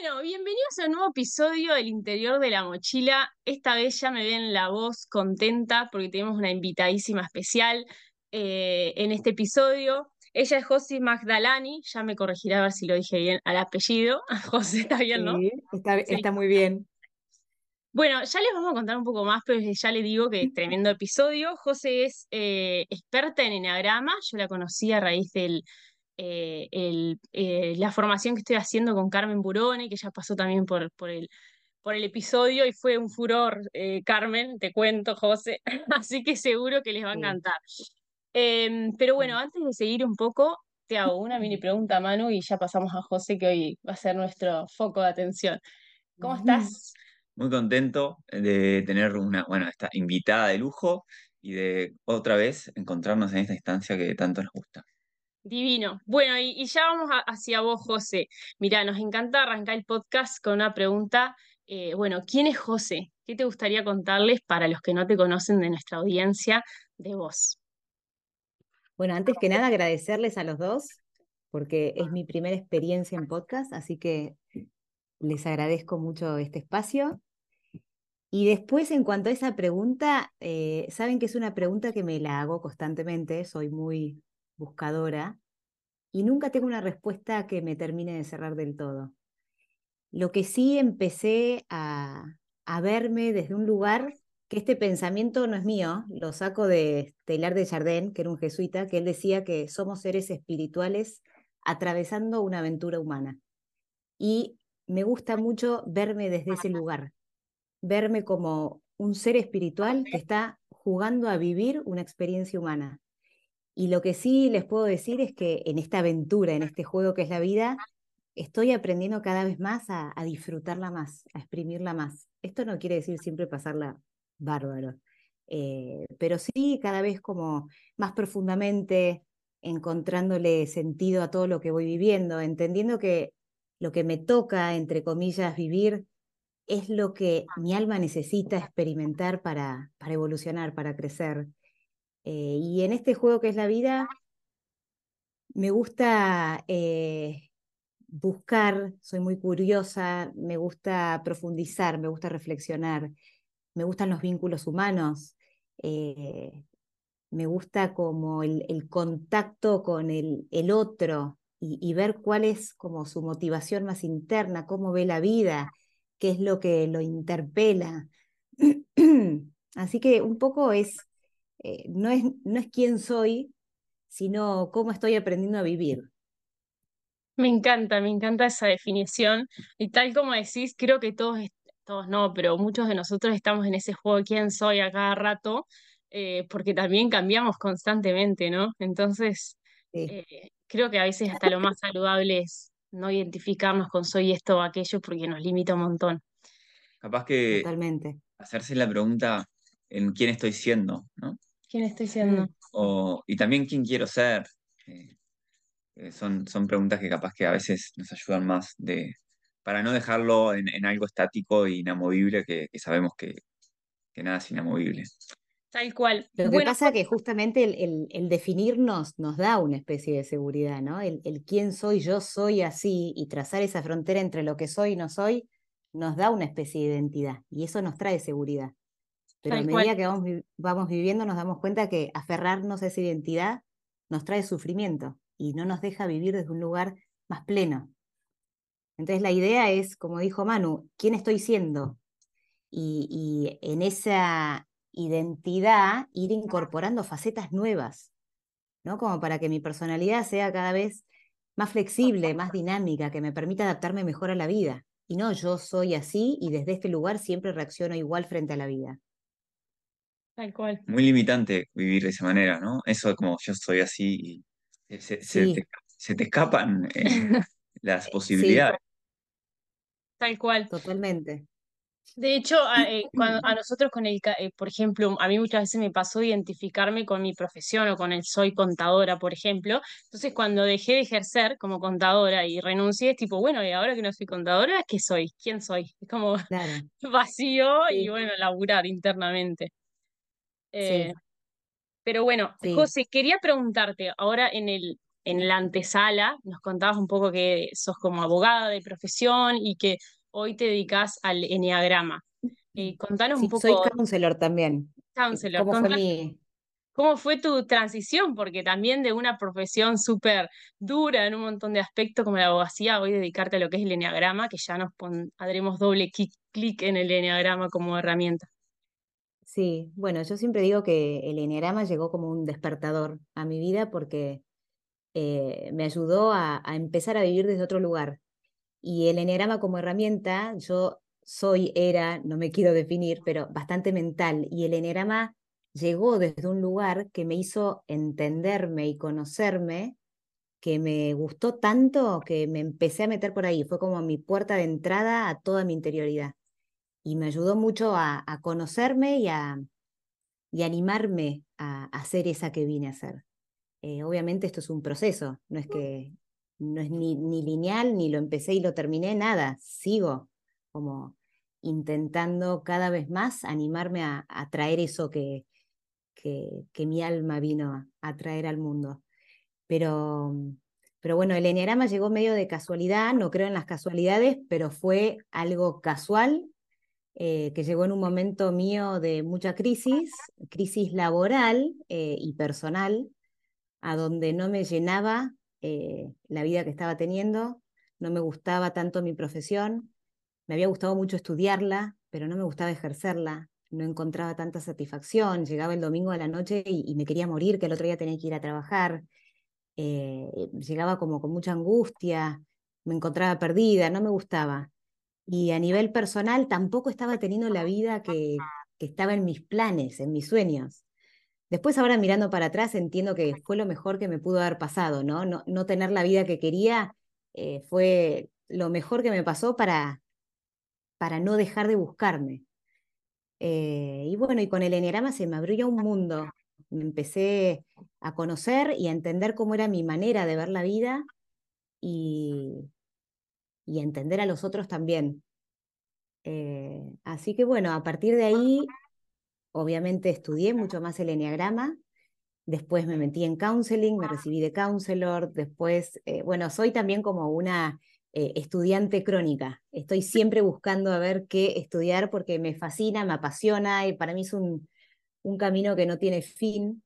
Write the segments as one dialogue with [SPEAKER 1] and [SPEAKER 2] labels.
[SPEAKER 1] Bueno, bienvenidos a un nuevo episodio del interior de la mochila. Esta vez ya me ven la voz contenta porque tenemos una invitadísima especial eh, en este episodio. Ella es José Magdalani, ya me corregirá a ver si lo dije bien al apellido. José, está bien, ¿no?
[SPEAKER 2] Sí, está, está muy bien.
[SPEAKER 1] Bueno, ya les vamos a contar un poco más, pero ya le digo que tremendo episodio. José es eh, experta en enagrama, yo la conocí a raíz del, eh, el, eh, la formación que estoy haciendo con Carmen Burone, que ya pasó también por, por, el, por el episodio y fue un furor, eh, Carmen, te cuento, José, así que seguro que les va a encantar. Em, pero bueno, antes de seguir un poco, te hago una mini pregunta, Manu, y ya pasamos a José, que hoy va a ser nuestro foco de atención. ¿Cómo estás?
[SPEAKER 3] Muy contento de tener una, bueno, esta invitada de lujo y de otra vez encontrarnos en esta instancia que tanto nos gusta.
[SPEAKER 1] Divino. Bueno, y, ya vamos hacia vos, José. Mira, nos encanta arrancar el podcast con una pregunta. Eh, bueno, ¿quién es José? ¿Qué te gustaría contarles para los que no te conocen de nuestra audiencia de vos?
[SPEAKER 2] Bueno, antes que nada agradecerles a los dos porque es mi primera experiencia en podcast, así que les agradezco mucho este espacio. Y después, en cuanto a esa pregunta, eh, saben que es una pregunta que me la hago constantemente, soy muy buscadora, y nunca tengo una respuesta que me termine de cerrar del todo. Lo que sí empecé a, verme desde un lugar que este pensamiento no es mío, lo saco de Taylor de Chardin, que era un jesuita, que él decía que somos seres espirituales atravesando una aventura humana. Y me gusta mucho verme desde ese lugar, verme como un ser espiritual que está jugando a vivir una experiencia humana. Y lo que sí les puedo decir es que en esta aventura, en este juego que es la vida, estoy aprendiendo cada vez más a, disfrutarla más, a exprimirla más. Esto no quiere decir siempre pasarla bárbaro, eh, pero sí cada vez como más profundamente encontrándole sentido a todo lo que voy viviendo, entendiendo que lo que me toca, entre comillas, vivir es lo que mi alma necesita experimentar para, para evolucionar, para crecer. Eh, y en este juego que es la vida, me gusta eh, buscar, soy muy curiosa, me gusta profundizar, me gusta reflexionar, me gustan los vínculos humanos, eh, me gusta como el, contacto con el, otro y, y, ver cuál es como su motivación más interna, cómo ve la vida, qué es lo que lo interpela. Así que un poco es eh, no, es, no es quién soy, sino cómo estoy aprendiendo a vivir.
[SPEAKER 1] Me encanta, me encanta esa definición. Y tal como decís, creo que todos, todos no, pero muchos de nosotros estamos en ese juego de quién soy a cada rato, eh, porque también cambiamos constantemente, ¿no? Entonces, eh, creo que a veces hasta lo más saludable es no identificarnos con soy esto o aquello porque nos limita un montón.
[SPEAKER 3] Capaz que
[SPEAKER 2] Totalmente.
[SPEAKER 3] hacerse la pregunta en quién estoy siendo, ¿no?
[SPEAKER 1] ¿Quién estoy siendo?
[SPEAKER 3] O, y también quién quiero ser. Eh, eh, son, son preguntas que capaz que a veces nos ayudan más de, para no dejarlo en, algo estático e inamovible, que, sabemos que, que, nada es inamovible.
[SPEAKER 1] Tal cual.
[SPEAKER 2] Lo que pasa es que justamente el, el, definirnos nos da una especie de seguridad, ¿no? El, el quién soy, yo soy así, y trazar esa frontera entre lo que soy y no soy, nos da una especie de identidad, y eso nos trae seguridad. Pero a medida que vamos, vamos viviendo nos damos cuenta que aferrarnos a esa identidad nos trae sufrimiento y no nos deja vivir desde un lugar más pleno. Entonces la idea es, como dijo Manu, ¿quién estoy siendo? Y, y, en esa identidad ir incorporando facetas nuevas, ¿no? Como para que mi personalidad sea cada vez más flexible, más dinámica, que me permita adaptarme mejor a la vida. Y no, yo soy así y desde este lugar siempre reacciono igual frente a la vida.
[SPEAKER 3] Muy limitante vivir de esa manera, ¿no? Eso como yo soy así y se, te, escapan eh, las posibilidades.
[SPEAKER 1] Tal cual.
[SPEAKER 2] Totalmente.
[SPEAKER 1] De hecho, a, eh, cuando, a nosotros con el, eh, por ejemplo, a mí muchas veces me pasó identificarme con mi profesión o con el soy contadora, por ejemplo. Entonces, cuando dejé de ejercer como contadora y renuncié, es tipo, bueno, y ahora que no soy contadora, ¿qué soy? ¿Quién soy? Es como vacío y bueno, laburar internamente. Eh, pero bueno, José, quería preguntarte ahora en el, en la antesala nos contabas un poco que sos como abogada de profesión y que hoy te dedicas al enneagrama. Eh, contanos un poco.
[SPEAKER 2] Soy counselor también.
[SPEAKER 1] Counselor. ¿Cómo fue, mi... ¿Cómo fue tu transición? Porque también de una profesión súper dura en un montón de aspectos como la abogacía, hoy dedicarte a lo que es el enneagrama, que ya nos pondremos doble clic en el enneagrama como herramienta.
[SPEAKER 2] Sí, bueno, yo siempre digo que el enneagrama llegó como un despertador a mi vida porque eh, me ayudó a, empezar a vivir desde otro lugar. Y el enneagrama como herramienta, yo soy, era, no me quiero definir, pero bastante mental. Y el enneagrama llegó desde un lugar que me hizo entenderme y conocerme, que me gustó tanto que me empecé a meter por ahí. Fue como mi puerta de entrada a toda mi interioridad. Y me ayudó mucho a, conocerme y a y animarme a, a ser esa que vine a ser. Eh, obviamente esto es un proceso, no es que no es ni, ni, lineal, ni lo empecé y lo terminé, nada, sigo como intentando cada vez más animarme a, traer eso que, que, que, mi alma vino a, traer al mundo. Pero, pero bueno, el enneagrama llegó medio de casualidad, no creo en las casualidades, pero fue algo casual eh, que llegó en un momento mío de mucha crisis, crisis laboral eh, y personal, a donde no me llenaba eh, la vida que estaba teniendo, no me gustaba tanto mi profesión, me había gustado mucho estudiarla, pero no me gustaba ejercerla, no encontraba tanta satisfacción, llegaba el domingo a la noche y, me quería morir, que el otro día tenía que ir a trabajar, llegaba como con mucha angustia, me encontraba perdida, no me gustaba. Y a nivel personal tampoco estaba teniendo la vida que, que estaba en mis planes, en mis sueños. Después ahora mirando para atrás entiendo que fue lo mejor que me pudo haber pasado, ¿no? No, no tener la vida que quería eh, fue lo mejor que me pasó para, para no dejar de buscarme. Eh, y bueno, y con el enneagrama se me abrió un mundo. Me empecé a conocer y a entender cómo era mi manera de ver la vida y, y entender a los otros también. Eh, así que bueno, a partir de ahí obviamente estudié mucho más el enneagrama, después me metí en counseling, me recibí de counselor, después, eh, bueno, soy también como una eh, estudiante crónica, estoy siempre buscando a ver qué estudiar porque me fascina, me apasiona y para mí es un, un camino que no tiene fin.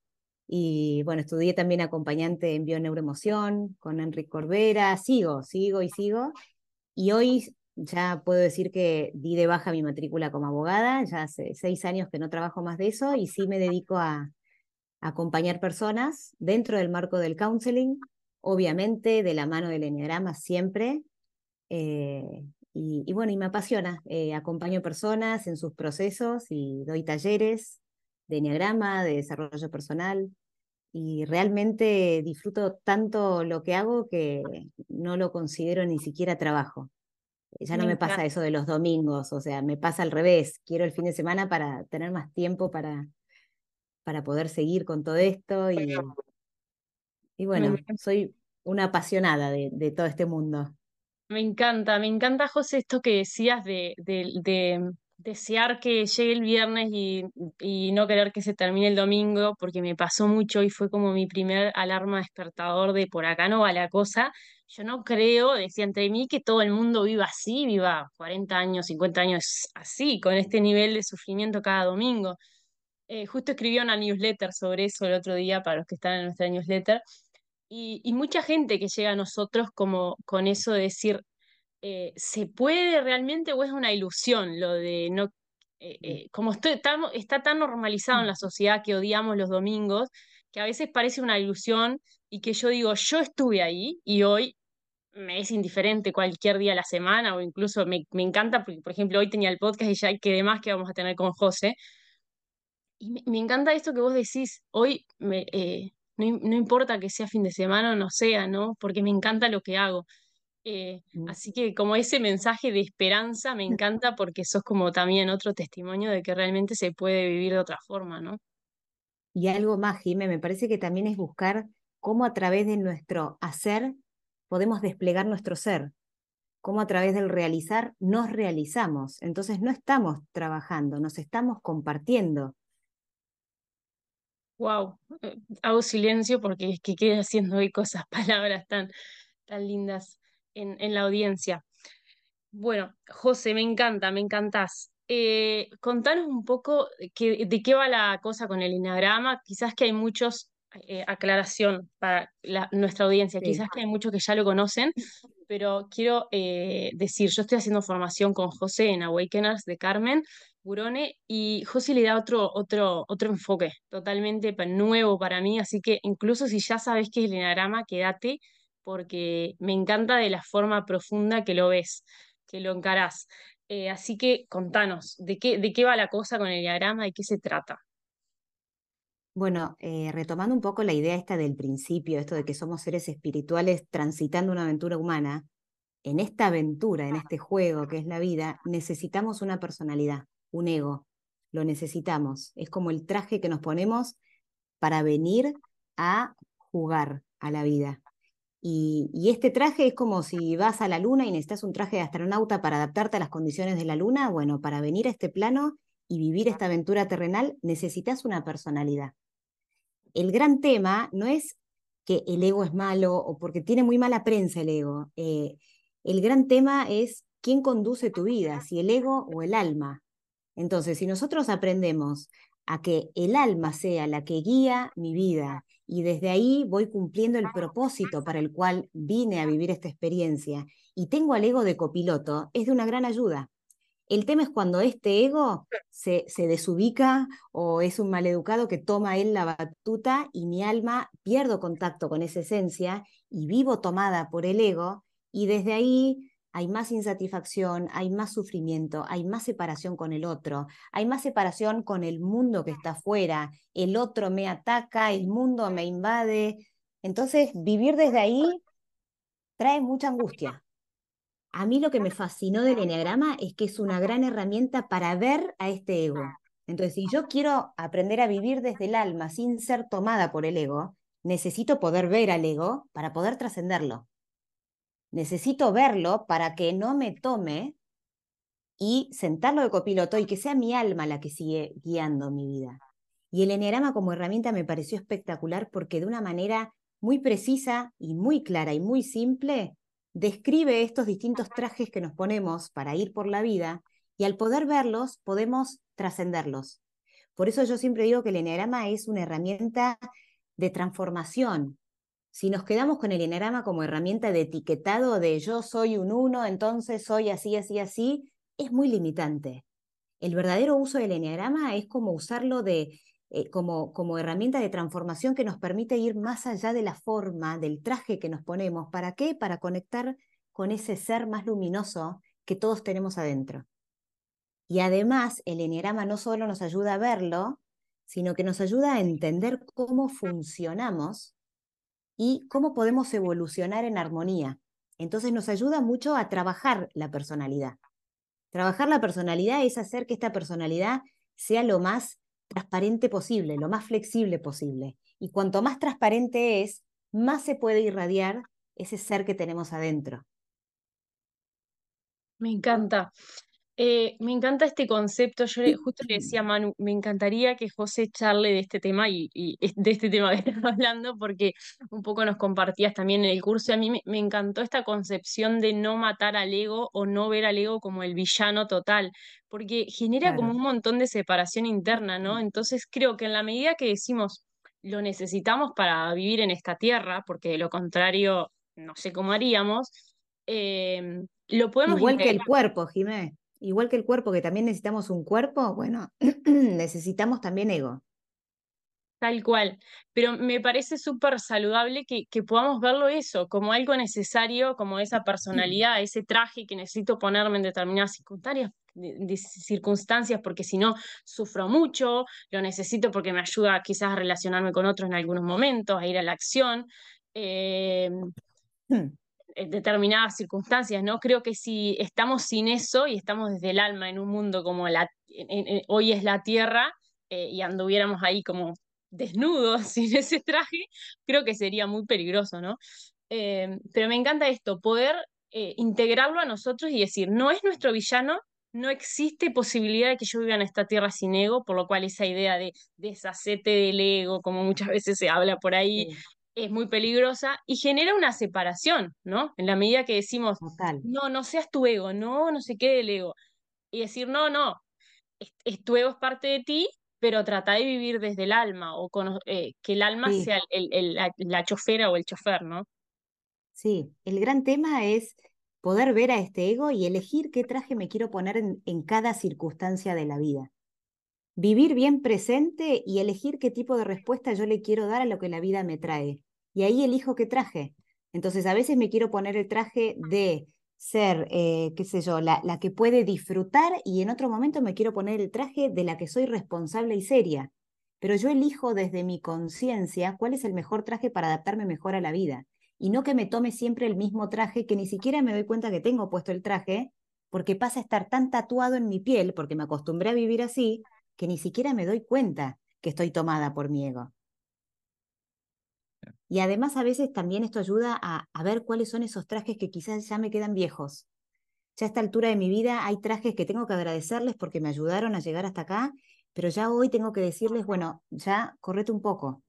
[SPEAKER 2] Y bueno, estudié también acompañante en bioneuroemoción con Enrique Corbera, sigo, sigo y sigo. Y hoy ya puedo decir que di de baja mi matrícula como abogada, ya hace seis años que no trabajo más de eso y sí me dedico a, acompañar personas dentro del marco del counseling, obviamente de la mano del enneagrama siempre. Eh, y, bueno, y me apasiona, eh, acompaño personas en sus procesos y doy talleres de enneagrama, de desarrollo personal. Y realmente disfruto tanto lo que hago que no lo considero ni siquiera trabajo. Ya no me, pasa eso de los domingos, o sea, me pasa al revés. Quiero el fin de semana para tener más tiempo para, para poder seguir con todo esto y, y bueno, soy una apasionada de, de, todo este mundo.
[SPEAKER 1] Me encanta, me encanta, José, esto que decías de, de desear que llegue el viernes y, y, no querer que se termine el domingo, porque me pasó mucho y fue como mi primer alarma despertador de por acá no va la cosa. Yo no creo, decía entre mí, que todo el mundo viva así, viva 40 años, 50 años así, con este nivel de sufrimiento cada domingo. Eh, justo escribí una newsletter sobre eso el otro día para los que están en nuestra newsletter. Y, y mucha gente que llega a nosotros como con eso de decir, eh, ¿se puede realmente o es una ilusión lo de no... Eh, eh, como estoy, está, tan normalizado en la sociedad que odiamos los domingos, que a veces parece una ilusión y que yo digo, yo estuve ahí y hoy me es indiferente cualquier día de la semana o incluso me, encanta, porque por ejemplo hoy tenía el podcast y ya hay que demás que vamos a tener con José. Y me, encanta esto que vos decís, hoy me, no, no, importa que sea fin de semana o no sea, ¿no? Porque me encanta lo que hago. Eh, mm. así que como ese mensaje de esperanza me encanta porque sos como también otro testimonio de que realmente se puede vivir de otra forma, ¿no?
[SPEAKER 2] Y algo más, Jimé, me parece que también es buscar cómo a través de nuestro hacer podemos desplegar nuestro ser, cómo a través del realizar nos realizamos. Entonces no estamos trabajando, nos estamos compartiendo.
[SPEAKER 1] Wow, eh, hago silencio porque es que queda haciendo hoy cosas, palabras tan, tan lindas en, en la audiencia. Bueno, José, me encanta, me encantás. Eh, contanos un poco qué, de qué va la cosa con el enagrama. Quizás que hay muchos, eh, aclaración para la- nuestra audiencia,
[SPEAKER 2] Sí.
[SPEAKER 1] quizás que hay muchos que ya lo conocen, pero quiero eh, decir, yo estoy haciendo formación con José en Awakeners de Carmen Burone y José le da otro, otro, otro enfoque totalmente nuevo para mí, así que incluso si ya sabes qué es el enagrama, quédate porque me encanta de la forma profunda que lo ves, que lo encarás. Eh, así que contanos, ¿de qué, de qué va la cosa con el diagrama? ¿De qué se trata?
[SPEAKER 2] Bueno, eh, retomando un poco la idea esta del principio, esto de que somos seres espirituales transitando una aventura humana, en esta aventura, en este juego que es la vida, necesitamos una personalidad, un ego. Lo necesitamos. Es como el traje que nos ponemos para venir a jugar a la vida. Y, y este traje es como si vas a la luna y necesitas un traje de astronauta para adaptarte a las condiciones de la luna. Bueno, para venir a este plano y vivir esta aventura terrenal necesitas una personalidad. El gran tema no es que el ego es malo o porque tiene muy mala prensa el ego. Eh, el gran tema es quién conduce tu vida, si el ego o el alma. Entonces, si nosotros aprendemos a que el alma sea la que guía mi vida y desde ahí voy cumpliendo el propósito para el cual vine a vivir esta experiencia. Y tengo al ego de copiloto, es de una gran ayuda. El tema es cuando este ego se, se desubica o es un maleducado que toma él la batuta y mi alma pierdo contacto con esa esencia y vivo tomada por el ego y desde ahí hay más insatisfacción, hay más sufrimiento, hay más separación con el otro, hay más separación con el mundo que está afuera, el otro me ataca, el mundo me invade. Entonces, vivir desde ahí trae mucha angustia. A mí lo que me fascinó del enneagrama es que es una gran herramienta para ver a este ego. Entonces, si yo quiero aprender a vivir desde el alma sin ser tomada por el ego, necesito poder ver al ego para poder trascenderlo. Necesito verlo para que no me tome y sentarlo de copiloto y que sea mi alma la que sigue guiando mi vida. Y el enneagrama como herramienta me pareció espectacular porque de una manera muy precisa y muy clara y muy simple describe estos distintos trajes que nos ponemos para ir por la vida y al poder verlos podemos trascenderlos. Por eso yo siempre digo que el enneagrama es una herramienta de transformación. Si nos quedamos con el enneagrama como herramienta de etiquetado de yo soy un uno, entonces soy así, así, así, es muy limitante. El verdadero uso del enneagrama es como usarlo de, eh, como, como herramienta de transformación que nos permite ir más allá de la forma, del traje que nos ponemos. ¿Para qué? Para conectar con ese ser más luminoso que todos tenemos adentro. Y además, el enneagrama no solo nos ayuda a verlo, sino que nos ayuda a entender cómo funcionamos y cómo podemos evolucionar en armonía. Entonces nos ayuda mucho a trabajar la personalidad. Trabajar la personalidad es hacer que esta personalidad sea lo más transparente posible, lo más flexible posible. Y cuanto más transparente es, más se puede irradiar ese ser que tenemos adentro.
[SPEAKER 1] Me encanta. Eh, me encanta este concepto. Yo le- justo le decía a Manu, me encantaría que José charle de este tema y, de este tema que estamos hablando, porque un poco nos compartías también en el curso. y A mí me, me encantó esta concepción de no matar al ego o no ver al ego como el villano total, porque genera como un montón de separación interna, ¿no? Entonces creo que en la medida que decimos lo necesitamos para vivir en esta tierra, porque de lo contrario no sé cómo haríamos, eh, lo podemos
[SPEAKER 2] Igual que el cuerpo, Jimé. Igual que el cuerpo, que también necesitamos un cuerpo, bueno, necesitamos también ego.
[SPEAKER 1] Tal cual, pero me parece súper saludable que, que podamos verlo eso, como algo necesario, como esa personalidad, ese traje que necesito ponerme en determinadas circunstancias, de- de circunstancias porque si no sufro mucho, lo necesito porque me ayuda quizás a relacionarme con otros en algunos momentos, a ir a la acción. eh, determinadas circunstancias, ¿no? Creo que si estamos sin eso y estamos desde el alma en un mundo como la, hoy es la Tierra eh, y anduviéramos ahí como desnudos sin ese traje, creo que sería muy peligroso, ¿no? Eh, pero me encanta esto, poder eh, integrarlo a nosotros y decir, no es nuestro villano, no existe posibilidad de que yo viva en esta tierra sin ego, por lo cual esa idea de deshacete del ego, como muchas veces se habla por ahí, es muy peligrosa y genera una separación, ¿no? En la medida que decimos, no, no seas tu ego, no, no sé qué del ego. Y decir, no, no, tu ego es parte de ti, pero trata de vivir desde el alma, o eh, que el alma sea el, la, chofera o el chofer, ¿no?
[SPEAKER 2] Sí, el gran tema es poder ver a este ego y elegir qué traje me quiero poner en cada circunstancia de la vida. Vivir bien presente y elegir qué tipo de respuesta yo le quiero dar a lo que la vida me trae. Y ahí elijo qué traje. Entonces, a veces me quiero poner el traje de ser, eh, qué sé yo, la, la que puede disfrutar y en otro momento me quiero poner el traje de la que soy responsable y seria. Pero yo elijo desde mi conciencia cuál es el mejor traje para adaptarme mejor a la vida. Y no que me tome siempre el mismo traje, que ni siquiera me doy cuenta que tengo puesto el traje, porque pasa a estar tan tatuado en mi piel, porque me acostumbré a vivir así, que ni siquiera me doy cuenta que estoy tomada por mi ego. Y además a veces también esto ayuda a, ver cuáles son esos trajes que quizás ya me quedan viejos. Ya a esta altura de mi vida hay trajes que tengo que agradecerles porque me ayudaron a llegar hasta acá, pero ya hoy tengo que decirles, bueno, ya correte un poco.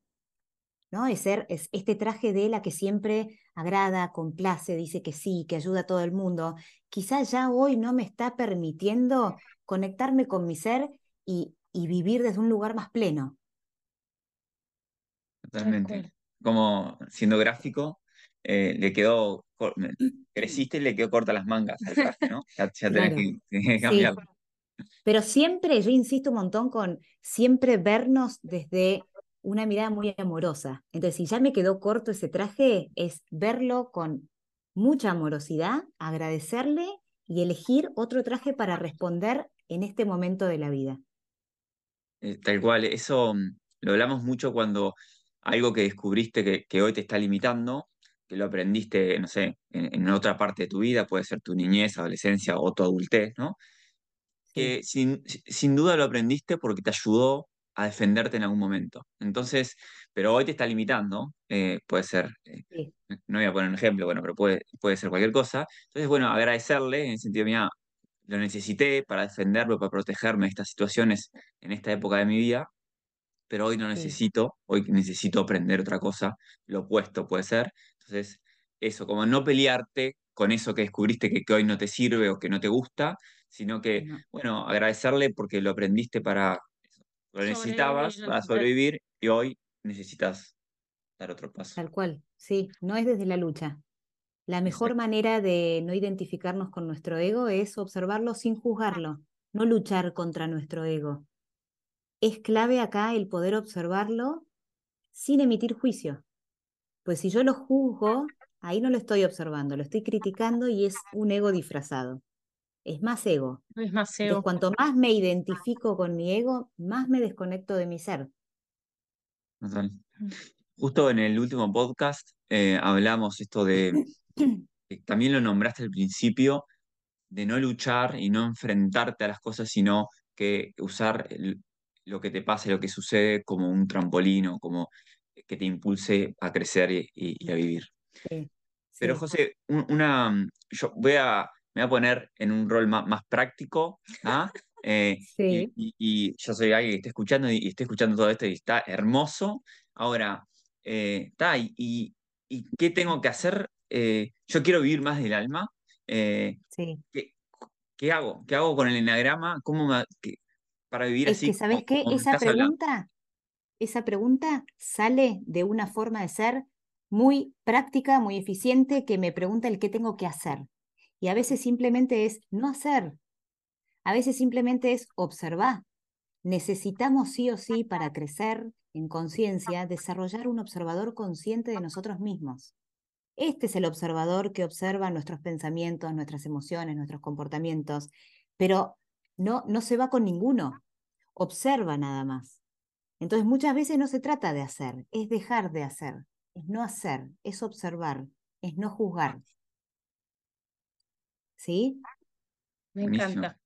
[SPEAKER 2] ¿No? Es ser es este traje de la que siempre agrada, complace, dice que sí, que ayuda a todo el mundo. Quizás ya hoy no me está permitiendo conectarme con mi ser y, vivir desde un lugar más pleno.
[SPEAKER 3] Totalmente. Como siendo gráfico, eh, le quedó, creciste y le quedó corta las mangas al traje, ¿no? Ya, tenés que, cambiarlo.
[SPEAKER 2] Pero siempre, yo insisto un montón con siempre vernos desde una mirada muy amorosa. Entonces, si ya me quedó corto ese traje, es verlo con mucha amorosidad, agradecerle y elegir otro traje para responder en este momento de la vida.
[SPEAKER 3] Eh, tal cual, eso mm, lo hablamos mucho cuando algo que descubriste que, hoy te está limitando, que lo aprendiste, no sé, en, otra parte de tu vida, puede ser tu niñez, adolescencia o tu adultez, ¿no? Que sin, sin duda lo aprendiste porque te ayudó a defenderte en algún momento. Entonces, pero hoy te está limitando, eh, puede ser, eh, no voy a poner un ejemplo, bueno, pero puede, puede ser cualquier cosa. Entonces, bueno, agradecerle en el sentido, mira, lo necesité para defenderlo, para protegerme de estas situaciones en esta época de mi vida, pero hoy no necesito, hoy necesito aprender otra cosa, lo opuesto puede ser. Entonces, eso, como no pelearte con eso que descubriste que, hoy no te sirve o que no te gusta, sino que, bueno, agradecerle porque lo aprendiste para, lo necesitabas para sobrevivir y hoy necesitas dar otro paso.
[SPEAKER 2] Tal cual, sí, no es desde la lucha, la mejor manera de no identificarnos con nuestro ego es observarlo sin juzgarlo, no luchar contra nuestro ego. Es clave acá el poder observarlo sin emitir juicio. Pues si yo lo juzgo, ahí no lo estoy observando, lo estoy criticando y es un ego disfrazado. Es más ego.
[SPEAKER 1] Es más ego.
[SPEAKER 2] cuanto más me identifico con mi ego, más me desconecto de mi ser.
[SPEAKER 3] Mm. Justo en el último podcast eh, hablamos esto de también lo nombraste al principio, de no luchar y no enfrentarte a las cosas, sino que usar lo que te pasa, lo que sucede como un trampolín como que te impulse a crecer y, a vivir. Pero José, una, yo voy a, me voy a poner en un rol más, práctico, ¿ah? eh, y, yo soy alguien que está escuchando y, estoy escuchando todo esto y está hermoso. Ahora, está, eh, y, y, qué tengo que hacer eh, yo quiero vivir más del alma. Eh, ¿qué, hago? ¿Qué hago con el enagrama? ¿Cómo para vivir
[SPEAKER 2] es
[SPEAKER 3] así?
[SPEAKER 2] Que, ¿Sabes qué? esa pregunta, esa pregunta sale de una forma de ser muy práctica, muy eficiente, que me pregunta el qué tengo que hacer. Y a veces simplemente es no hacer. A veces simplemente es observar. Necesitamos sí o sí para crecer en conciencia desarrollar un observador consciente de nosotros mismos. Este es el observador que observa nuestros pensamientos, nuestras emociones, nuestros comportamientos, pero no, no se va con ninguno, observa nada más. Entonces muchas veces no se trata de hacer, es dejar de hacer, es no hacer, es observar, es no juzgar. ¿Sí?
[SPEAKER 1] Me encanta.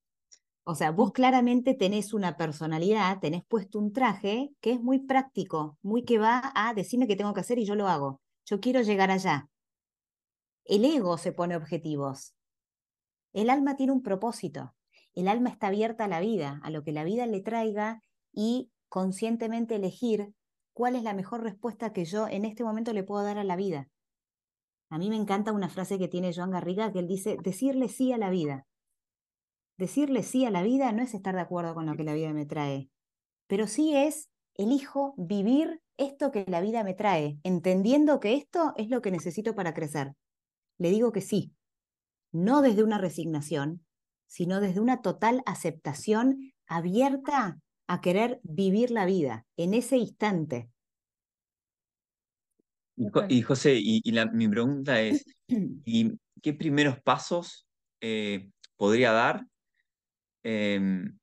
[SPEAKER 2] O sea, vos claramente tenés una personalidad, tenés puesto un traje que es muy práctico, muy que va a decirme qué tengo que hacer y yo lo hago. Yo quiero llegar allá. El ego se pone objetivos. El alma tiene un propósito. El alma está abierta a la vida, a lo que la vida le traiga y conscientemente elegir cuál es la mejor respuesta que yo en este momento le puedo dar a la vida. A mí me encanta una frase que tiene Joan Garriga, que él dice, decirle sí a la vida. Decirle sí a la vida no es estar de acuerdo con lo que la vida me trae, pero sí es, elijo vivir esto que la vida me trae, entendiendo que esto es lo que necesito para crecer. Le digo que sí, no desde una resignación, sino desde una total aceptación abierta a querer vivir la vida en ese instante.
[SPEAKER 3] Y, José, y, mi pregunta es, ¿y qué primeros pasos eh, podría dar em,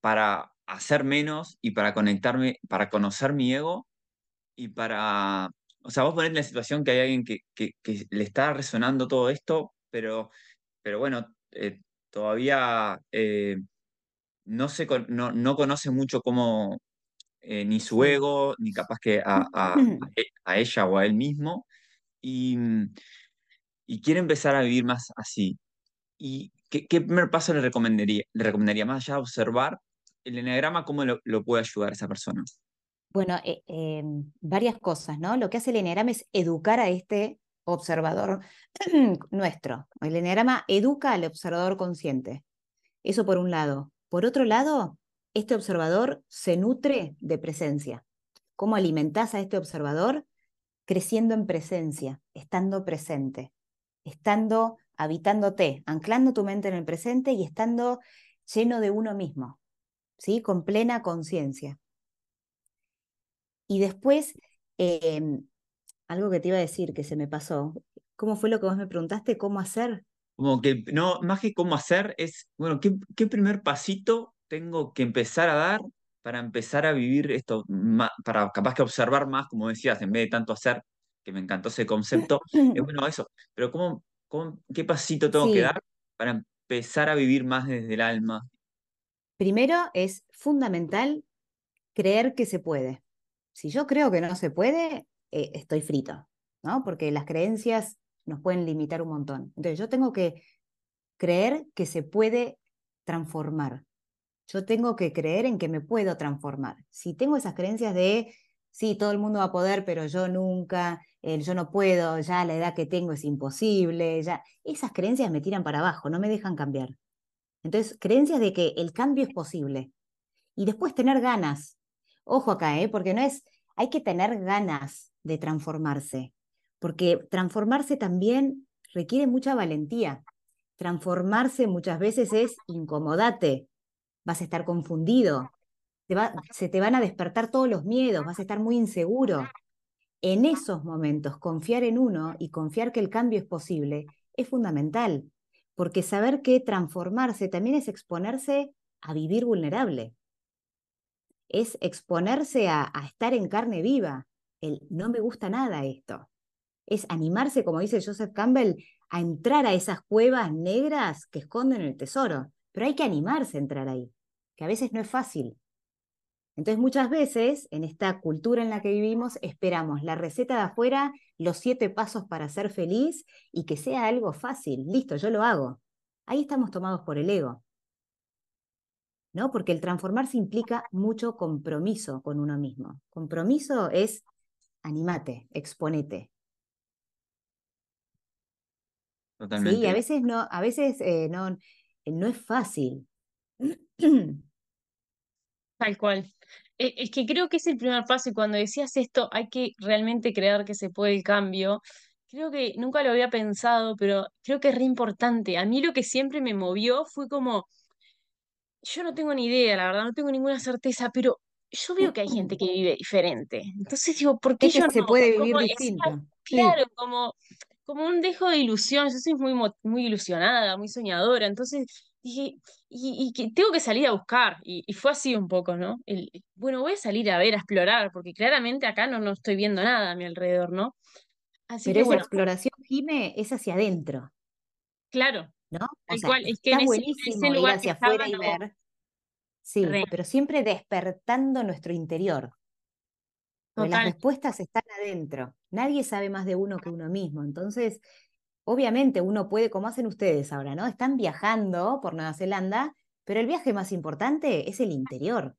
[SPEAKER 3] para hacer menos y para conectarme, para conocer mi ego y para, o sea, vos ponés en la situación que hay alguien que, que, le está resonando todo esto, pero, pero bueno, eh, todavía eh, no, se, no, no, conoce mucho cómo, eh, ni su ego, ni capaz que a, a, e, a, ella o a él mismo, y, y, quiere empezar a vivir más así. ¿Y qué, qué primer paso le recomendaría, le recomendaría? Más allá de observar el enneagrama, ¿cómo lo, lo puede ayudar a esa persona?
[SPEAKER 2] Bueno, eh, em, varias cosas, ¿no? Lo que hace el enneagrama es educar a este observador nuestro. El enneagrama educa al observador consciente. Eso por un lado. Por otro lado, este observador se nutre de presencia. ¿Cómo alimentás a este observador? Creciendo en presencia, estando presente, estando habitándote, anclando tu mente en el presente y estando lleno de uno mismo, ¿sí? Con plena conciencia. Y después, em, algo que te iba a decir que se me pasó, ¿cómo fue lo que vos me preguntaste? ¿Cómo hacer?
[SPEAKER 3] Como que, no, más que cómo hacer, es, bueno, ¿qué, qué primer pasito tengo que empezar a dar para empezar a vivir esto, para capaz que observar más, como decías, en vez de tanto hacer, que me encantó ese concepto, es bueno eso, pero ¿cómo, qué pasito tengo que dar para empezar a vivir más desde el alma?
[SPEAKER 2] Primero es fundamental creer que se puede. Si yo creo que no se puede, eh, estoy frito, ¿no? Porque las creencias nos pueden limitar un montón. Entonces yo tengo que creer que se puede transformar. Yo tengo que creer en que me puedo transformar. Si tengo esas creencias de, sí, todo el mundo va a poder, pero yo nunca, yo no puedo, ya la edad que tengo es imposible, ya, esas creencias me tiran para abajo, no me dejan cambiar. Entonces, creencias de que el cambio es posible. Y después tener ganas. Ojo acá, ¿eh? porque no es, hay que tener ganas de transformarse, porque transformarse también requiere mucha valentía. Transformarse muchas veces es incomodate, vas a estar confundido, se te van a despertar todos los miedos, vas a estar muy inseguro. En esos momentos, confiar en uno y confiar que el cambio es posible es fundamental, porque saber que transformarse también es exponerse a vivir vulnerable, es exponerse a, a estar en carne viva, el no me gusta nada esto, es animarse, como dice Joseph Campbell, a entrar a esas cuevas negras que esconden el tesoro. Pero hay que animarse a entrar ahí, que a veces no es fácil. Entonces muchas veces en esta cultura en la que vivimos esperamos la receta de afuera, los siete pasos para ser feliz y que sea algo fácil. Listo, yo lo hago. Ahí estamos tomados por el ego. ¿No? Porque el transformarse implica mucho compromiso con uno mismo. Compromiso es animate, exponete.
[SPEAKER 3] Totalmente.
[SPEAKER 2] Sí, a veces no, a veces eh, no, no es fácil.
[SPEAKER 1] Tal cual. E, es que creo que es el primer paso y cuando decías esto, hay que realmente creer que se puede el cambio. Creo que nunca lo había pensado, pero creo que es re importante. A mí lo que siempre me movió fue como, yo no tengo ni idea, la verdad, no tengo ninguna certeza, pero yo veo que hay gente que vive diferente. Entonces digo, ¿por qué yo
[SPEAKER 2] se puede vivir distinto?
[SPEAKER 1] claro, como, como un dejo de ilusión. Yo soy muy, muy ilusionada, muy soñadora. Entonces dije, y, que tengo que salir a buscar. Y, fue así un poco, ¿no? El, bueno, voy a salir a ver, a explorar, porque claramente acá no, no estoy viendo nada a mi alrededor, ¿no?
[SPEAKER 2] Así Pero que, esa bueno, exploración, Jime, es hacia adentro.
[SPEAKER 1] Claro.
[SPEAKER 2] ¿No?
[SPEAKER 1] O sea, es que
[SPEAKER 2] está buenísimo ir hacia afuera y ver. Sí, pero siempre despertando nuestro interior. las respuestas están adentro. Nadie sabe más de uno que uno mismo. Entonces, obviamente uno puede, como hacen ustedes ahora, ¿no? Están viajando por Nueva Zelanda, pero el viaje más importante es el interior.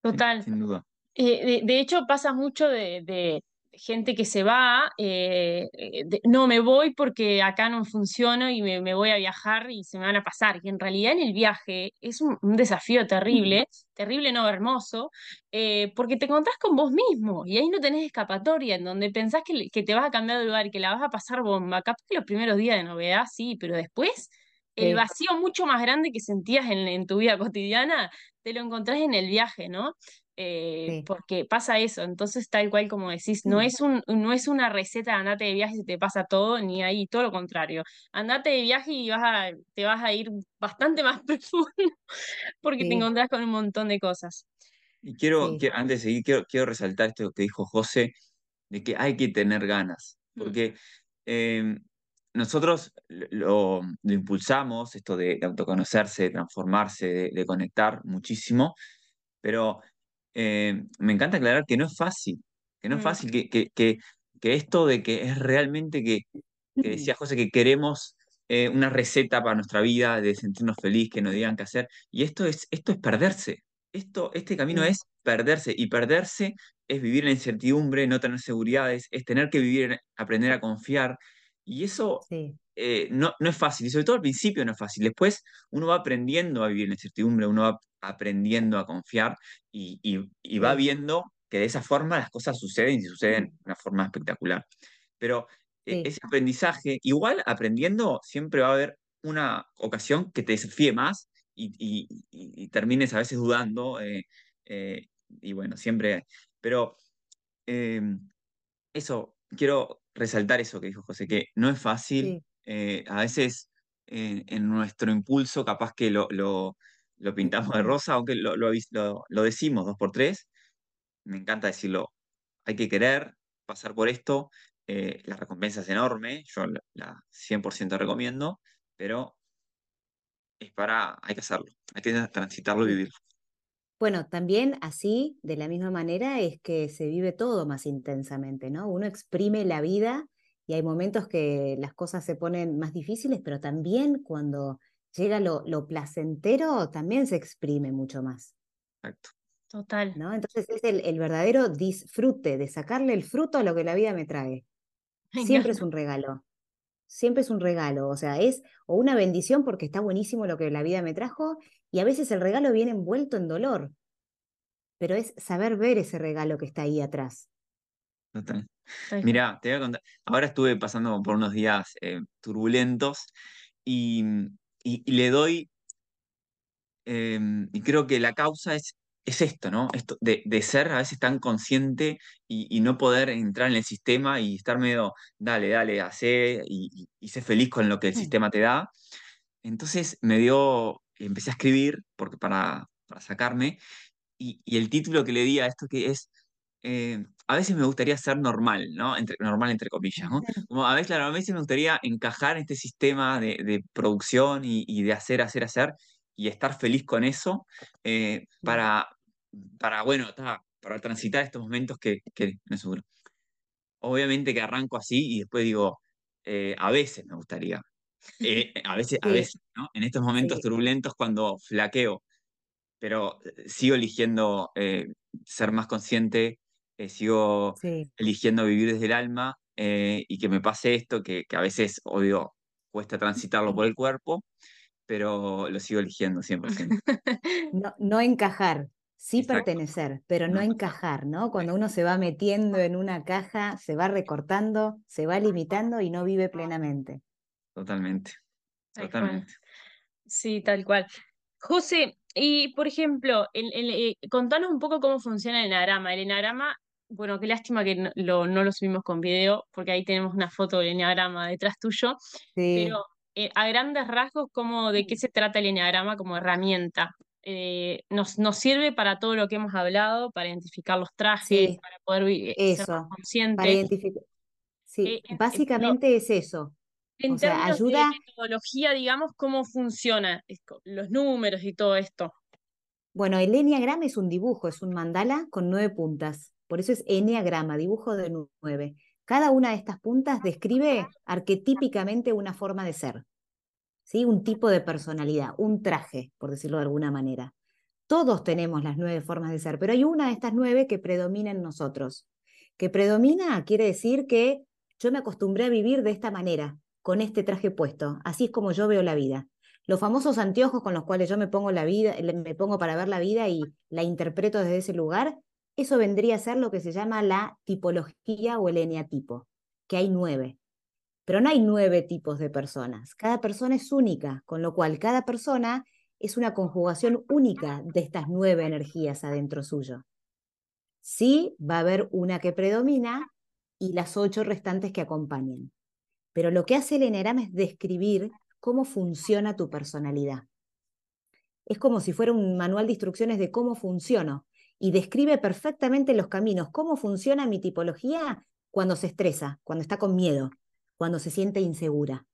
[SPEAKER 1] Total.
[SPEAKER 3] Sin duda.
[SPEAKER 1] Eh, de, de hecho, pasa mucho de, de gente que se va, eh, eh, de- no me voy porque acá no funciono y me, me voy a viajar y se me van a pasar. Y en realidad en el viaje es un, un desafío terrible, terrible no hermoso, eh, porque te encontrás con vos mismo y ahí no tenés escapatoria, en donde pensás que, que te vas a cambiar de lugar y que la vas a pasar bomba. Capaz que los primeros días de novedad sí, pero después el
[SPEAKER 2] Sí,
[SPEAKER 1] vacío mucho más grande que sentías en, en tu vida cotidiana, te lo encontrás en el viaje, ¿no? eh,
[SPEAKER 2] sí.
[SPEAKER 1] porque pasa eso, entonces tal cual como decís, no
[SPEAKER 2] Mm,
[SPEAKER 1] es un, no es una receta de andate de viaje y te pasa todo, ni ahí, todo lo contrario. Andate de viaje y vas a, te vas a ir bastante más profundo porque te encontrás con un montón de cosas.
[SPEAKER 3] Y quiero,
[SPEAKER 2] sí.
[SPEAKER 3] quiero- antes de seguir, quiero, quiero resaltar esto que dijo José, de que hay que tener ganas,
[SPEAKER 1] Mm,
[SPEAKER 3] porque eh, nosotros lo, lo impulsamos, esto de, de autoconocerse, de transformarse, de, de conectar muchísimo, pero eh, me encanta aclarar que no es fácil, que no es
[SPEAKER 1] mm,
[SPEAKER 3] fácil, que, que, que, que esto de que es realmente que, que decía José, que queremos eh, una receta para nuestra vida, de sentirnos feliz, que nos digan qué hacer, y esto es, esto es perderse. Esto, este camino
[SPEAKER 2] Sí,
[SPEAKER 3] es perderse, y perderse es vivir la incertidumbre, no tener seguridades, es tener que vivir, aprender a confiar, y eso
[SPEAKER 2] sí,
[SPEAKER 3] eh, no, no es fácil, y sobre todo al principio no es fácil. Después uno va aprendiendo a vivir en la incertidumbre, uno va aprendiendo a confiar y, y- y va viendo que de esa forma las cosas suceden y suceden de una forma espectacular. Pero eh,
[SPEAKER 2] sí,
[SPEAKER 3] ese aprendizaje, igual aprendiendo, siempre va a haber una ocasión que te desafíe más y, y- y- y termines a veces dudando. eh, eh, y bueno, siempre, pero eh, eso, quiero resaltar eso que dijo José, que no es fácil.
[SPEAKER 2] sí.
[SPEAKER 3] eh, a veces eh, en nuestro impulso capaz que lo, lo, lo pintamos de rosa, aunque lo, lo, lo- decimos dos por tres. Me encanta decirlo, hay que querer pasar por esto. eh, la recompensa es enorme, yo la, la 100% recomiendo, pero es para, hay que hacerlo, hay que transitarlo y vivirlo.
[SPEAKER 2] Bueno, también así, de la misma manera, es que se vive todo más intensamente, ¿no? Uno exprime la vida y hay momentos que las cosas se ponen más difíciles, pero también cuando llega lo, lo placentero, también se exprime mucho más,
[SPEAKER 3] Exacto.
[SPEAKER 1] total.
[SPEAKER 2] ¿no? Entonces es el, el verdadero disfrute de sacarle el fruto a lo que la vida me trae. Siempre es un regalo, siempre es un regalo, o sea, es o una bendición porque está buenísimo lo que la vida me trajo y a veces el regalo viene envuelto en dolor, pero es saber ver ese regalo que está ahí atrás.
[SPEAKER 3] Total. Mira, te voy a contar. Ahora estuve pasando por unos días eh, turbulentos y, y- y le doy, eh, y creo que la causa es, es esto, ¿no? Esto de, de ser a veces tan consciente y, y no poder entrar en el sistema y estar medio, dale, dale, hacé y, y, y sé feliz con lo que el
[SPEAKER 2] Mm.
[SPEAKER 3] sistema te da. Entonces me dio, empecé a escribir porque para, para sacarme y, y el título que le di a esto que es, eh, a veces me gustaría ser normal, ¿no? Entre, normal entre comillas, ¿no? Como a veces, claro, a veces me gustaría encajar en este sistema de, de producción y, y de hacer, hacer, hacer y estar feliz con eso eh, para, para, bueno, ta, para transitar estos momentos que, que no es seguro. Obviamente que arranco así y después digo, eh, a veces me gustaría. Eh, a veces, a
[SPEAKER 2] Sí,
[SPEAKER 3] veces, ¿no? En estos momentos
[SPEAKER 2] sí,
[SPEAKER 3] turbulentos cuando flaqueo, pero eh, sigo eligiendo eh, ser más consciente, eh, sigo
[SPEAKER 2] sí.
[SPEAKER 3] eligiendo vivir desde el alma y que me pase esto, que, que a veces, obvio, cuesta transitarlo por el cuerpo, pero lo sigo eligiendo 100%.
[SPEAKER 2] No, no encajar, sí
[SPEAKER 3] Exacto.
[SPEAKER 2] pertenecer, pero
[SPEAKER 3] No
[SPEAKER 2] no
[SPEAKER 3] encajar.
[SPEAKER 2] ¿no? Cuando uno se va metiendo en una caja, se va recortando, se va limitando y no vive plenamente.
[SPEAKER 3] Totalmente, totalmente.
[SPEAKER 1] Sí, tal cual. José, y por ejemplo, el, el, eh, contanos un poco cómo funciona el enagrama. El enagrama, bueno, qué lástima que no lo, no lo subimos con video, porque ahí tenemos una foto del enagrama detrás tuyo,
[SPEAKER 2] Sí.
[SPEAKER 1] pero eh, a grandes rasgos, ¿cómo, ¿de qué se trata el enagrama como herramienta? Eh, nos, nos sirve para todo lo que hemos hablado, para identificar los trajes,
[SPEAKER 2] Sí,
[SPEAKER 1] para poder vi- eh, ser más
[SPEAKER 2] eso, para identificar. Sí,
[SPEAKER 1] Eh,
[SPEAKER 2] básicamente es eso.
[SPEAKER 1] en
[SPEAKER 2] O sea,
[SPEAKER 1] términos de
[SPEAKER 2] ayuda,
[SPEAKER 1] metodología, digamos, ¿cómo funciona los números y todo esto?
[SPEAKER 2] bueno, el enneagrama es un dibujo, es un mandala con nueve puntas. Por eso es enneagrama, dibujo de nueve. Cada una de estas puntas describe arquetípicamente una forma de ser. ¿sí? Un tipo de personalidad, un traje, por decirlo de alguna manera. Todos tenemos las nueve formas de ser, pero hay una de estas nueve que predomina en nosotros. Que predomina quiere decir que yo me acostumbré a vivir de esta manera, con este traje puesto. Así es como yo veo la vida. Los famosos anteojos con los cuales yo me pongo la vida, me pongo para ver la vida y la interpreto desde ese lugar, eso vendría a ser lo que se llama la tipología o el eneatipo, que hay nueve. Pero no hay nueve tipos de personas. Cada persona es única, con lo cual cada persona es una conjugación única de estas nueve energías adentro suyo. Sí, va a haber una que predomina y las ocho restantes que acompañan. Pero lo que hace el enneagrama es describir cómo funciona tu personalidad. Es como si fuera un manual de instrucciones de cómo funciono y describe perfectamente los caminos, cómo funciona mi tipología cuando se estresa, cuando está con miedo, cuando se siente insegura.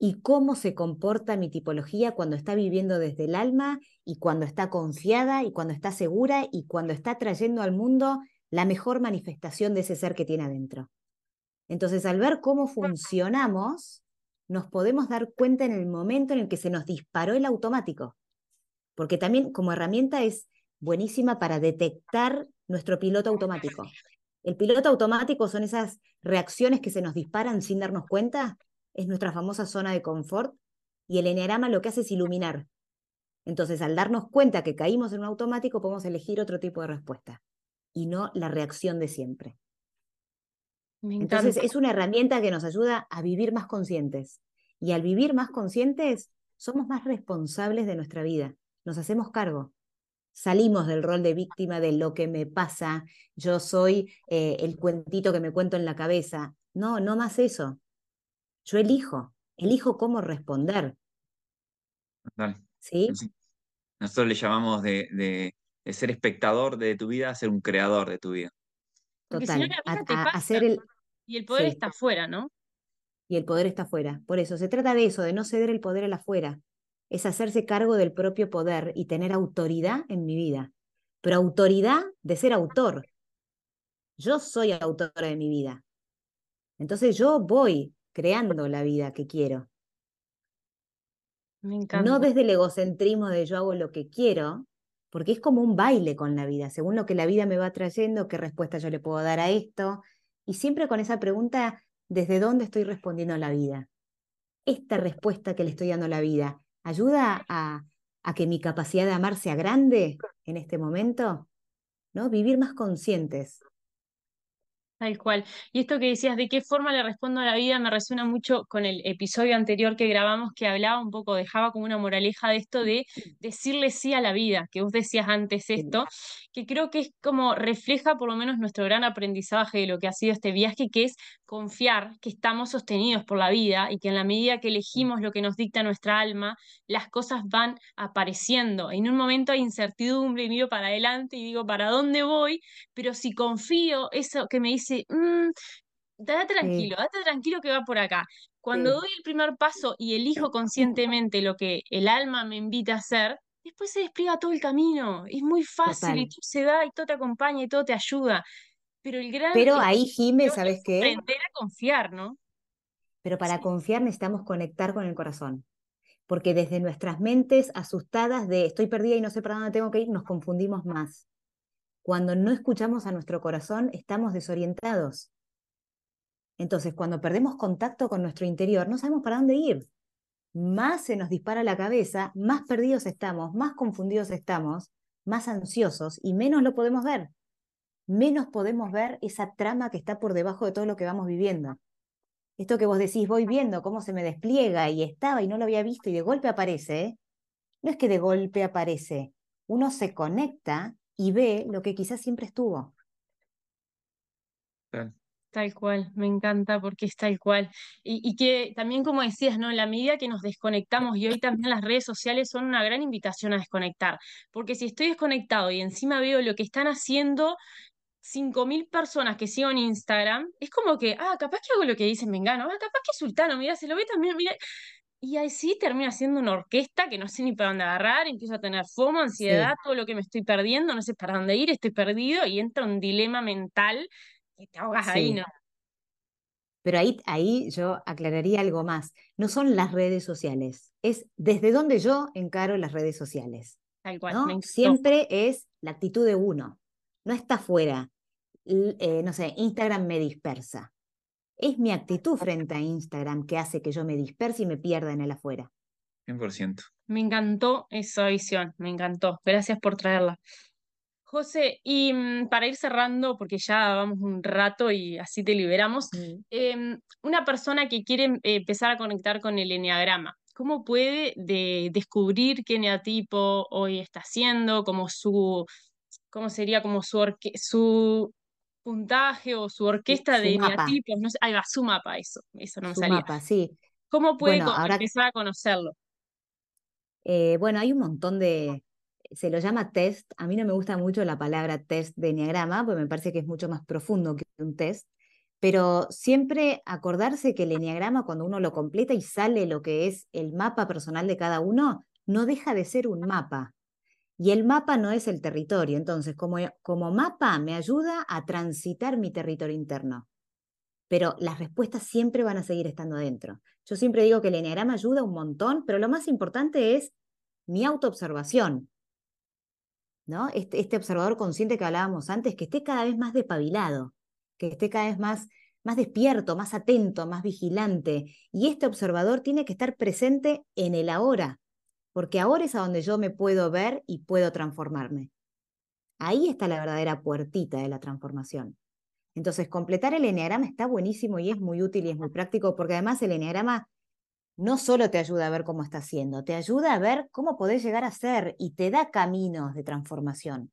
[SPEAKER 2] Y cómo se comporta mi tipología cuando está viviendo desde el alma y cuando está confiada y cuando está segura y cuando está trayendo al mundo la mejor manifestación de ese ser que tiene adentro. Entonces, al ver cómo funcionamos, nos podemos dar cuenta en el momento en el que se nos disparó el automático. Porque también como herramienta es buenísima para detectar nuestro piloto automático. El piloto automático son esas reacciones que se nos disparan sin darnos cuenta, es nuestra famosa zona de confort, y el enearama lo que hace es iluminar. Entonces, al darnos cuenta que caímos en un automático, podemos elegir otro tipo de respuesta y no la reacción de siempre. Entonces es una herramienta que nos ayuda a vivir más conscientes. Y al vivir más conscientes, somos más responsables de nuestra vida, nos hacemos cargo. Salimos del rol de víctima de lo que me pasa, yo soy eh, el cuentito que me cuento en la cabeza. No, no más eso. Yo elijo, elijo cómo responder.
[SPEAKER 3] ¿Sí? Nosotros le llamamos de, de, ser espectador de tu vida a ser un creador de tu vida.
[SPEAKER 2] Total. hacer el...
[SPEAKER 1] Y el poder está afuera, ¿no?
[SPEAKER 2] Y el poder está afuera. Por eso, se trata de eso, de no ceder el poder al afuera. Es hacerse cargo del propio poder y tener autoridad en mi vida. Pero autoridad de ser autor. Yo soy autora de mi vida. Entonces yo voy creando la vida que quiero.
[SPEAKER 1] Me encanta.
[SPEAKER 2] No desde el egocentrismo de yo hago lo que quiero, porque es como un baile con la vida, según lo que la vida me va trayendo, qué respuesta yo le puedo dar a esto, y siempre con esa pregunta, ¿desde dónde estoy respondiendo a la vida? Esta respuesta que le estoy dando a la vida, ¿ayuda a, que mi capacidad de amar sea grande en este momento? ¿No? Vivir más conscientes,
[SPEAKER 1] Tal cual. Y esto que decías, ¿de qué forma le respondo a la vida? Me resuena mucho con el episodio anterior que grabamos que hablaba un poco, dejaba como una moraleja de esto de decirle sí a la vida, que vos decías antes esto, que creo que es como refleja por lo menos nuestro gran aprendizaje de lo que ha sido este viaje, que es confiar que estamos sostenidos por la vida y que en la medida que elegimos lo que nos dicta nuestra alma, las cosas van apareciendo. En un momento hay incertidumbre y miro para adelante y digo, ¿para dónde voy? Pero si confío, eso que me dice dice, mm, date tranquilo, date tranquilo que va por acá. Cuando doy el primer paso y elijo conscientemente lo que el alma me invita a hacer, después se despliega todo el camino. Es muy fácil y todo se da y todo te acompaña y todo te ayuda. Pero el gran.
[SPEAKER 2] Pero ahí, Jimé, ¿sabes qué?
[SPEAKER 1] Aprender a confiar, ¿no?
[SPEAKER 2] Pero para confiar necesitamos conectar con el corazón. Porque desde nuestras mentes asustadas de estoy perdida y no sé para dónde tengo que ir, nos confundimos más. Cuando no escuchamos a nuestro corazón, estamos desorientados. Entonces, cuando perdemos contacto con nuestro interior, no sabemos para dónde ir. Más se nos dispara la cabeza, más perdidos estamos, más confundidos estamos, más ansiosos y menos lo podemos ver. Menos podemos ver esa trama que está por debajo de todo lo que vamos viviendo. Esto que vos decís, voy viendo cómo se me despliega y estaba y no lo había visto y de golpe aparece, no es que de golpe aparece, uno se conecta y ve lo que quizás siempre estuvo.
[SPEAKER 1] Tal cual, me encanta porque es tal cual. Y, y, que también, como decías, ¿no? En la medida que nos desconectamos, y hoy también las redes sociales son una gran invitación a desconectar, porque si estoy desconectado y encima veo lo que están haciendo 5.000 personas que sigo en Instagram, es como que, ah, capaz que hago lo que dicen Mengano, ah, capaz que Sultano, mira, se lo ve también, mira, y ahí sí termina siendo una orquesta que no sé ni para dónde agarrar, empiezo a tener FOMO, ansiedad, todo lo que me estoy perdiendo, no sé para dónde ir, estoy perdido y entra un dilema mental y te ahogas ahí, ¿no?
[SPEAKER 2] Pero ahí, ahí yo aclararía algo más. No son las redes sociales, es desde donde yo encaro las redes sociales.
[SPEAKER 1] Tal cual.
[SPEAKER 2] ¿no?
[SPEAKER 1] me encantó.
[SPEAKER 2] Siempre es la actitud de uno, no está afuera. L- eh, no sé, Instagram me dispersa. Es mi actitud frente a Instagram que hace que yo me disperse y me pierda en el afuera.
[SPEAKER 3] 100%.
[SPEAKER 1] Me encantó esa visión, me encantó. Gracias por traerla. José, y mm, para ir cerrando, porque ya vamos un rato y así te liberamos, em, una persona que quiere em- empezar a conectar con el eneagrama, ¿cómo puede de- descubrir qué eneatipo hoy está haciendo, como su, cómo sería como su, orque- su puntaje o su orquesta de
[SPEAKER 2] mapa.
[SPEAKER 1] eneatipos? No sé, ahí va, su mapa, eso, eso no me salía.
[SPEAKER 2] sí.
[SPEAKER 1] ¿Cómo puede
[SPEAKER 2] Bueno, ahora-
[SPEAKER 1] empezar a conocerlo?
[SPEAKER 2] Eh, bueno, hay un montón de, se lo llama test. A mí no me gusta mucho la palabra test de enneagrama, porque me parece que es mucho más profundo que un test. Pero siempre acordarse que el enneagrama, cuando uno lo completa y sale lo que es el mapa personal de cada uno, no deja de ser un mapa. Y el mapa no es el territorio. Entonces, como, como mapa, me ayuda a transitar mi territorio interno. Pero las respuestas siempre van a seguir estando adentro. Yo siempre digo que el enneagrama ayuda un montón, pero lo más importante es mi autoobservación. ¿no? Este, este observador consciente que hablábamos antes, que esté cada vez más despabilado, que esté cada vez más, más despierto, más atento, más vigilante. Y este observador tiene que estar presente en el ahora, porque ahora es a donde yo me puedo ver y puedo transformarme. Ahí está la verdadera puertita de la transformación. Entonces, completar el eneagrama está buenísimo y es muy útil y es muy práctico, porque además el eneagrama no solo te ayuda a ver cómo está haciendo, te ayuda a ver cómo podés llegar a ser y te da caminos de transformación.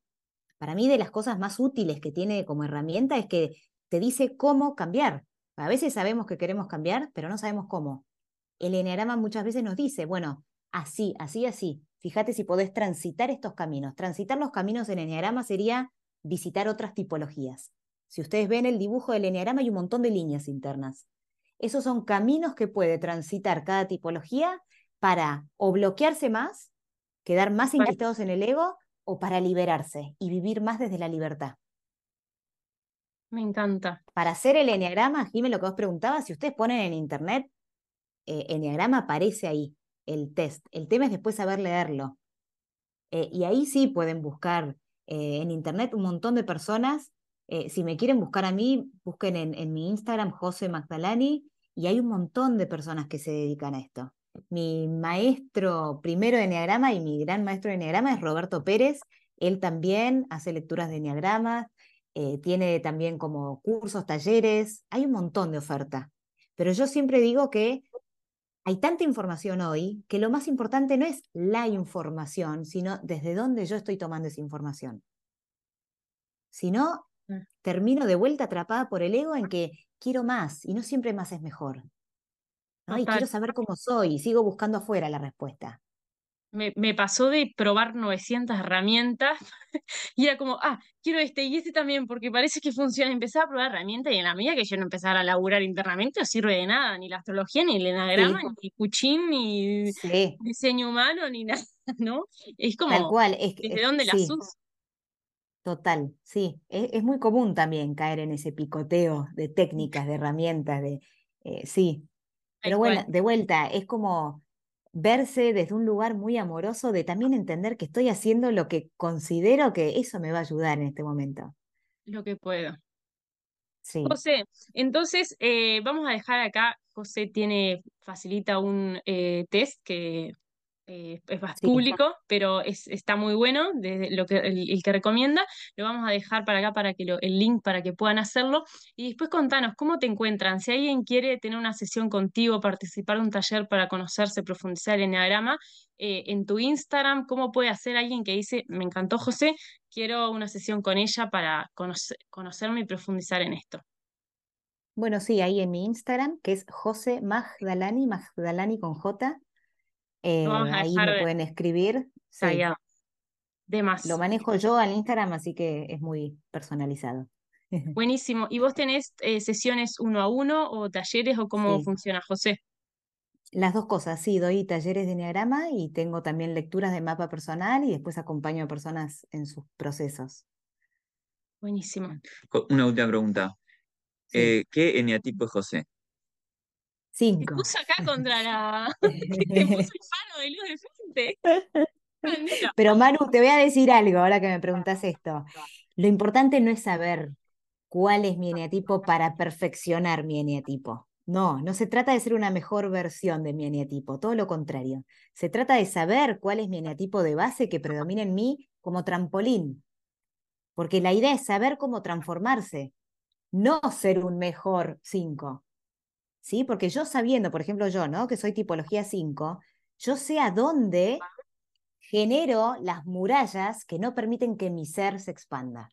[SPEAKER 2] Para mí, de las cosas más útiles que tiene como herramienta es que te dice cómo cambiar. A veces sabemos que queremos cambiar, pero no sabemos cómo. El eneagrama muchas veces nos dice, bueno, así, así, así. Fíjate si podés transitar estos caminos. Transitar los caminos en eneagrama sería visitar otras tipologías. Si ustedes ven el dibujo del eneagrama, hay un montón de líneas internas. Esos son caminos que puede transitar cada tipología para o bloquearse más, quedar más enquistados en el ego, o para liberarse y vivir más desde la libertad.
[SPEAKER 1] Me encanta.
[SPEAKER 2] Para hacer el enneagrama, Jimé, lo que vos preguntabas, si ustedes ponen en internet, eh, enneagrama aparece ahí, el test. El tema es después saber leerlo. Eh, y ahí sí pueden buscar eh, en internet un montón de personas. Eh, si me quieren buscar a mí, busquen en, mi Instagram, José Magdalani, y hay un montón de personas que se dedican a esto. Mi maestro primero de enneagrama y mi gran maestro de enneagrama es Roberto Pérez. Él también hace lecturas de enneagrama, eh, tiene también como cursos, talleres, hay un montón de oferta. Pero yo siempre digo que hay tanta información hoy que lo más importante no es la información, sino desde dónde yo estoy tomando esa información. Si no, termino de vuelta atrapada por el ego en que quiero más y no siempre más es mejor. ¿no? Y quiero saber cómo soy y sigo buscando afuera la respuesta.
[SPEAKER 1] Me, me pasó de probar 900 herramientas y era como, ah, quiero este y este también porque parece que funciona. Empezaba a probar herramientas y en la medida que yo no empezara a laburar internamente no sirve de nada, ni la astrología, ni el enagrama, ni Kuchín, ni
[SPEAKER 2] Sí,
[SPEAKER 1] diseño humano, ni nada, ¿no? Es
[SPEAKER 2] tal
[SPEAKER 1] como,
[SPEAKER 2] cual. Es,
[SPEAKER 1] ¿desde
[SPEAKER 2] es-
[SPEAKER 1] dónde las
[SPEAKER 2] sí,
[SPEAKER 1] uso?
[SPEAKER 2] total, sí. Es, es muy común también caer en ese picoteo de técnicas, de herramientas, de eh, sí.
[SPEAKER 1] Tal
[SPEAKER 2] Pero bueno, de vuelta, es como verse desde un lugar muy amoroso de también entender que estoy haciendo lo que considero que eso me va a ayudar en este momento.
[SPEAKER 1] Lo que puedo.
[SPEAKER 2] Sí,
[SPEAKER 1] José, entonces eh, vamos a dejar acá, José tiene, facilita un eh, test que eh, es
[SPEAKER 2] Sí.
[SPEAKER 1] público, pero es, está muy bueno, desde lo que, el, el que recomienda, lo vamos a dejar para acá para que lo, el link para que puedan hacerlo. Y después contanos, ¿cómo te encuentran? Si alguien quiere tener una sesión contigo, participar de un taller para conocerse, profundizar el enneagrama, eh, en tu Instagram, ¿cómo puede hacer alguien que dice, me encantó José, quiero una sesión con ella para conocer, conocerme y profundizar en esto?
[SPEAKER 2] Bueno, sí, ahí en mi Instagram, que es José Magdalani, Magdalani con J, eh,
[SPEAKER 1] Lo vamos a
[SPEAKER 2] ahí me pueden escribir. Sí,
[SPEAKER 1] tagueado. De más.
[SPEAKER 2] lo manejo yo al Instagram, así que es muy personalizado.
[SPEAKER 1] Buenísimo. ¿Y vos tenés eh, sesiones uno a uno o talleres o cómo
[SPEAKER 2] Sí.
[SPEAKER 1] funciona, José?
[SPEAKER 2] Las dos cosas, sí, doy talleres de enneagrama y tengo también lecturas de mapa personal y después acompaño a personas en sus procesos.
[SPEAKER 1] Buenísimo.
[SPEAKER 3] Una última pregunta.
[SPEAKER 2] Sí.
[SPEAKER 3] Eh, ¿qué eneatipo es José?
[SPEAKER 2] Cinco.
[SPEAKER 1] puso acá contra la. te puso el faro de luz de frente.
[SPEAKER 2] Pero Manu, te voy a decir algo ahora que me preguntas esto. Lo importante no es saber cuál es mi eneatipo para perfeccionar mi eneatipo. No, no se trata de ser una mejor versión de mi eneatipo, todo lo contrario. Se trata de saber cuál es mi eneatipo de base que predomina en mí como trampolín. Porque la idea es saber cómo transformarse, no ser un mejor 5. ¿Sí? Porque yo sabiendo, por ejemplo, yo, ¿no? Que soy tipología 5, yo sé a dónde genero las murallas que no permiten que mi ser se expanda.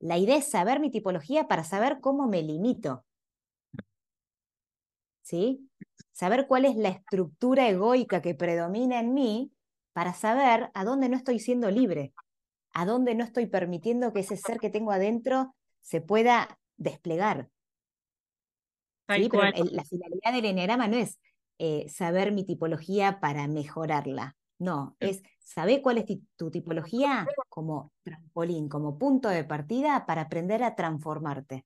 [SPEAKER 2] La idea es saber mi tipología para saber cómo me limito. ¿Sí? Saber cuál es la estructura egoica que predomina en mí para saber a dónde no estoy siendo libre, a dónde no estoy permitiendo que ese ser que tengo adentro se pueda desplegar. ¿Sí? Pero la finalidad del enneagrama no es eh, saber mi tipología para mejorarla. No, es saber cuál es tu tipología como trampolín, como punto de partida para aprender a transformarte.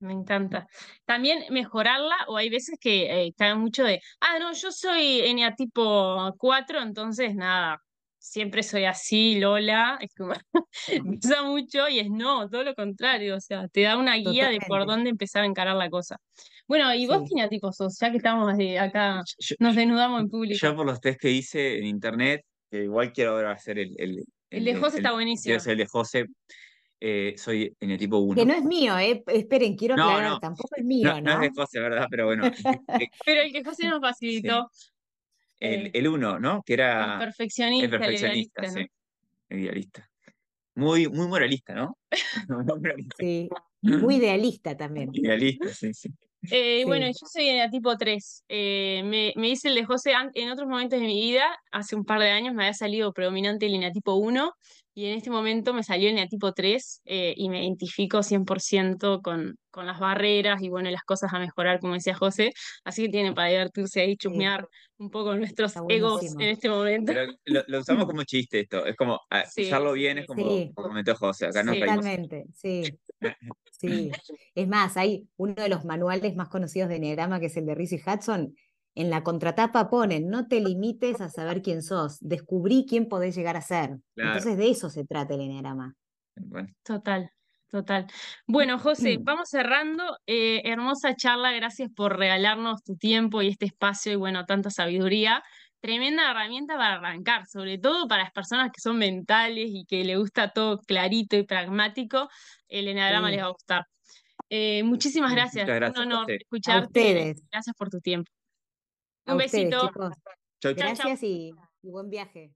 [SPEAKER 1] Me encanta. También mejorarla, o hay veces que eh, cae mucho de, ah, no, yo soy ENEA tipo 4, entonces nada, siempre soy así, Lola, es como, usa mucho y es no, todo lo contrario, o sea, te da una guía de por dónde empezar a encarar la cosa. Bueno, ¿y vos qué tipo sos? Ya que estamos acá, nos desnudamos en público.
[SPEAKER 3] Yo por los test que hice en internet, que igual quiero ahora hacer el...
[SPEAKER 1] El, el, de José está buenísimo.
[SPEAKER 3] Quiero hacer el de José. Eh, soy en el tipo 1.
[SPEAKER 2] Que no es mío, eh. esperen, quiero aclarar, tampoco es mío, ¿no?
[SPEAKER 3] No, es de José, ¿verdad? Pero bueno.
[SPEAKER 1] Pero el que José nos facilitó.
[SPEAKER 3] El 1, ¿no? Que era...
[SPEAKER 1] El perfeccionista.
[SPEAKER 3] El perfeccionista, sí. El idealista. Muy, muy moralista, ¿no?
[SPEAKER 2] sí, muy idealista también.
[SPEAKER 3] Idealista, sí, sí.
[SPEAKER 1] Eh, bueno, yo soy en tipo 3. Eh, me, me dice el de José, en otros momentos de mi vida, hace un par de años, me había salido predominante el eneatipo 1 y en este momento me salió el eneatipo 3 eh, y me identifico 100% con, con las barreras y bueno, las cosas a mejorar, como decía José. Así que tienen para divertirse ahí, chusmear un poco nuestros egos en este momento.
[SPEAKER 3] Pero lo, usamos como chiste esto, es como ah, usarlo bien, es como, comentó José, acá no
[SPEAKER 2] Totalmente, sí. Sí, es más, hay uno de los manuales más conocidos de Enneagrama, que es el de Rizzi Hudson, en la contratapa ponen, no te limites a saber quién sos, descubrí quién podés llegar a ser. Entonces de eso se trata el Enneagrama.
[SPEAKER 1] Total, total. Bueno, José, vamos cerrando. Eh, hermosa charla, gracias por regalarnos tu tiempo y este espacio y bueno, tanta sabiduría. Tremenda herramienta para arrancar, sobre todo para las personas que son mentales y que le gusta todo clarito y pragmático, el Enneagrama les va a gustar. Eh, muchísimas gracias.
[SPEAKER 3] gracias.
[SPEAKER 1] Un honor escucharte. Gracias por tu tiempo. Un besito.
[SPEAKER 2] Gracias Y, y buen viaje.